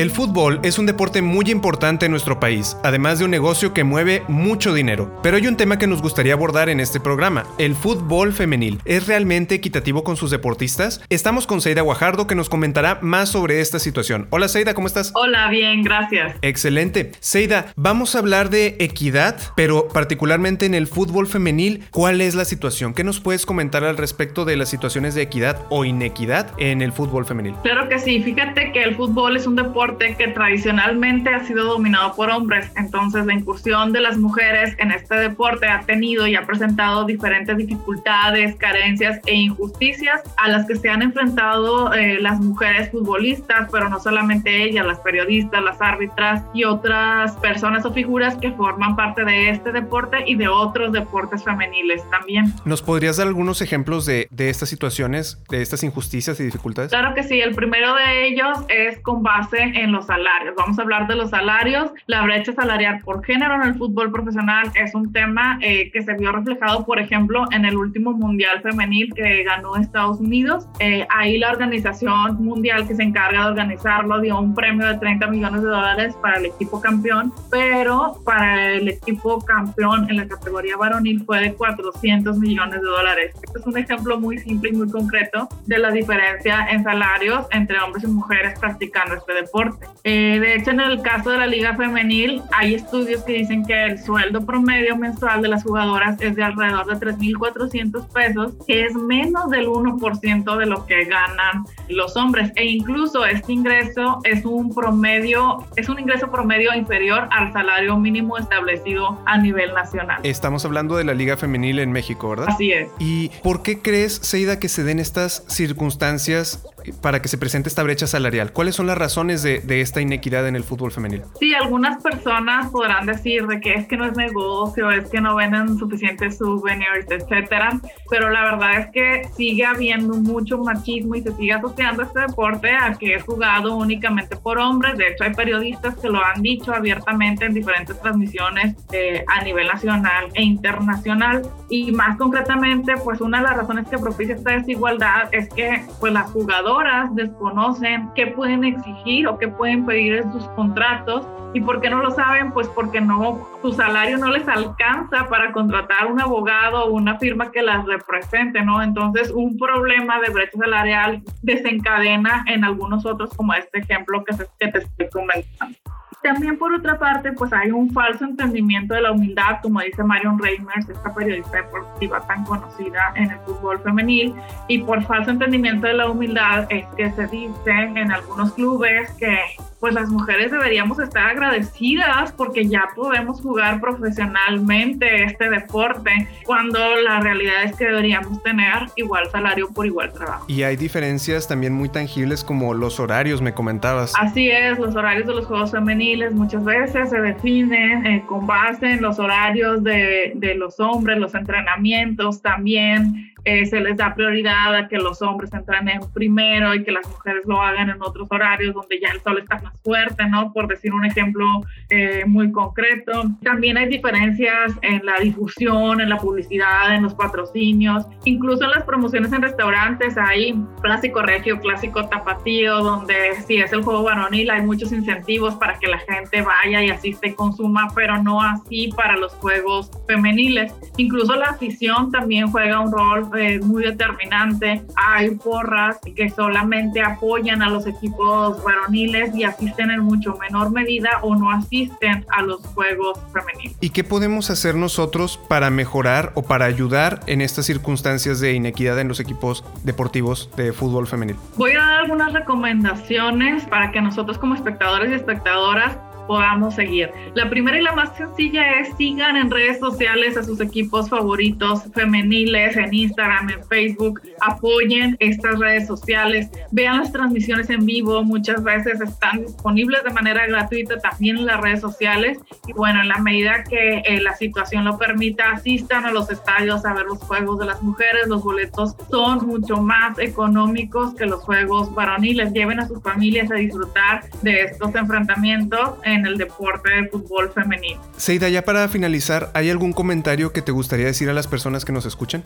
El fútbol es un deporte muy importante en nuestro país, además de un negocio que mueve mucho dinero. Pero hay un tema que nos gustaría abordar en este programa, el fútbol femenil. ¿Es realmente equitativo con sus deportistas? Estamos con Seida Guajardo que nos comentará más sobre esta situación. Hola Seida, ¿cómo estás? Hola, bien, gracias. Excelente. Seida, vamos a hablar de equidad, pero particularmente en el fútbol femenil, ¿cuál es la situación? ¿Qué nos puedes comentar al respecto de las situaciones de equidad o inequidad en el fútbol femenil? Claro que sí, fíjate que el fútbol es un deporte que tradicionalmente ha sido dominado por hombres. Entonces la incursión de las mujeres en este deporte ha tenido y ha presentado diferentes dificultades, carencias e injusticias a las que se han enfrentado eh, las mujeres futbolistas, pero no solamente ellas, las periodistas, las árbitras y otras personas o figuras que forman parte de este deporte y de otros deportes femeniles también. ¿Nos podrías dar algunos ejemplos de, de estas situaciones, de estas injusticias y dificultades? Claro que sí, el primero de ellos es con base en los salarios. Vamos a hablar de los salarios. La brecha salarial por género en el fútbol profesional es un tema eh, que se vio reflejado, por ejemplo, en el último Mundial Femenil que ganó Estados Unidos. Eh, ahí la organización mundial que se encarga de organizarlo dio un premio de 30 millones de dólares para el equipo campeón, pero para el equipo campeón en la categoría varonil fue de 400 millones de dólares. Este es un ejemplo muy simple y muy concreto de la diferencia en salarios entre hombres y mujeres practicando este deporte. Eh, de hecho, en el caso de la liga femenil, hay estudios que dicen que el sueldo promedio mensual de las jugadoras es de alrededor de 3.400 pesos, que es menos del 1% de lo que ganan los hombres. E incluso este ingreso es un promedio, es un ingreso promedio inferior al salario mínimo establecido a nivel nacional. Estamos hablando de la liga femenil en México, ¿verdad? Así es. ¿Y por qué crees, Seida, que se den estas circunstancias para que se presente esta brecha salarial? ¿Cuáles son las razones de, esta inequidad en el fútbol femenil? Sí, algunas personas podrán decir de que es que no es negocio, es que no venden suficientes souvenirs, etcétera, pero la verdad es que sigue habiendo mucho machismo y se sigue asociando este deporte a que es jugado únicamente por hombres. De hecho, hay periodistas que lo han dicho abiertamente en diferentes transmisiones eh, a nivel nacional e internacional. Y más concretamente, pues una de las razones que propicia esta desigualdad es que pues las jugadoras desconocen qué pueden exigir o qué pueden pedir en sus contratos. ¿Y por qué no lo saben? Pues porque no, su salario no les alcanza para contratar un abogado o una firma que las represente, ¿no? Entonces, un problema de brecha salarial desencadena en algunos otros, como este ejemplo que, que te estoy comentando. También por otra parte, pues hay un falso entendimiento de la humildad, como dice Marion Reimers, esta periodista deportiva tan conocida en el fútbol femenil, y por falso entendimiento de la humildad es que se dice en algunos clubes que pues las mujeres deberíamos estar agradecidas porque ya podemos jugar profesionalmente este deporte, cuando la realidad es que deberíamos tener igual salario por igual trabajo. Y hay diferencias también muy tangibles como los horarios, me comentabas. Así es, los horarios de los Juegos Femeniles muchas veces se definen eh, con base en los horarios de, de los hombres, los entrenamientos también eh, se les da prioridad a que los hombres entrenen primero y que las mujeres lo hagan en otros horarios donde ya el sol está más fuerte, ¿no? Por decir un ejemplo eh, muy concreto. También hay diferencias en la difusión, en la publicidad, en los patrocinios, incluso en las promociones en restaurantes hay clásico regio, clásico tapatío, donde si es el juego varonil hay muchos incentivos para que la gente vaya y asiste y consuma, pero no así para los juegos femeniles. Incluso la afición también juega un rol muy determinante. Hay porras que solamente apoyan a los equipos varoniles y asisten en mucho menor medida o no asisten a los juegos femeninos. ¿Y qué podemos hacer nosotros para mejorar o para ayudar en estas circunstancias de inequidad en los equipos deportivos de fútbol femenil? Voy a dar algunas recomendaciones para que nosotros como espectadores y espectadoras podamos seguir. La primera y la más sencilla es sigan en redes sociales a sus equipos favoritos femeniles, en Instagram, en Facebook, apoyen estas redes sociales, vean las transmisiones en vivo, muchas veces están disponibles de manera gratuita también en las redes sociales y bueno, en la medida que eh, la situación lo permita, asistan a los estadios a ver los juegos de las mujeres, los boletos son mucho más económicos que los juegos varoniles, lleven a sus familias a disfrutar de estos enfrentamientos en en el deporte de fútbol femenino. Seida, ya para finalizar, ¿hay algún comentario que te gustaría decir a las personas que nos escuchan?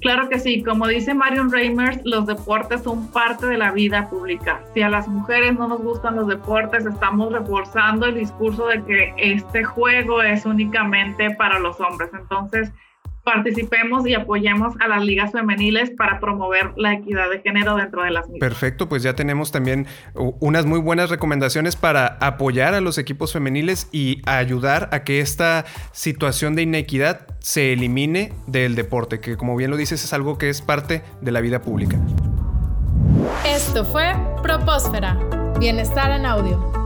Claro que sí, como dice Marion Reimers, los deportes son parte de la vida pública. Si a las mujeres no nos gustan los deportes, estamos reforzando el discurso de que este juego es únicamente para los hombres. Entonces, participemos y apoyemos a las ligas femeniles para promover la equidad de género dentro de las mismas. Perfecto, pues ya tenemos también unas muy buenas recomendaciones para apoyar a los equipos femeniles y ayudar a que esta situación de inequidad se elimine del deporte, que como bien lo dices es algo que es parte de la vida pública. Esto fue Propósfera, Bienestar en Audio.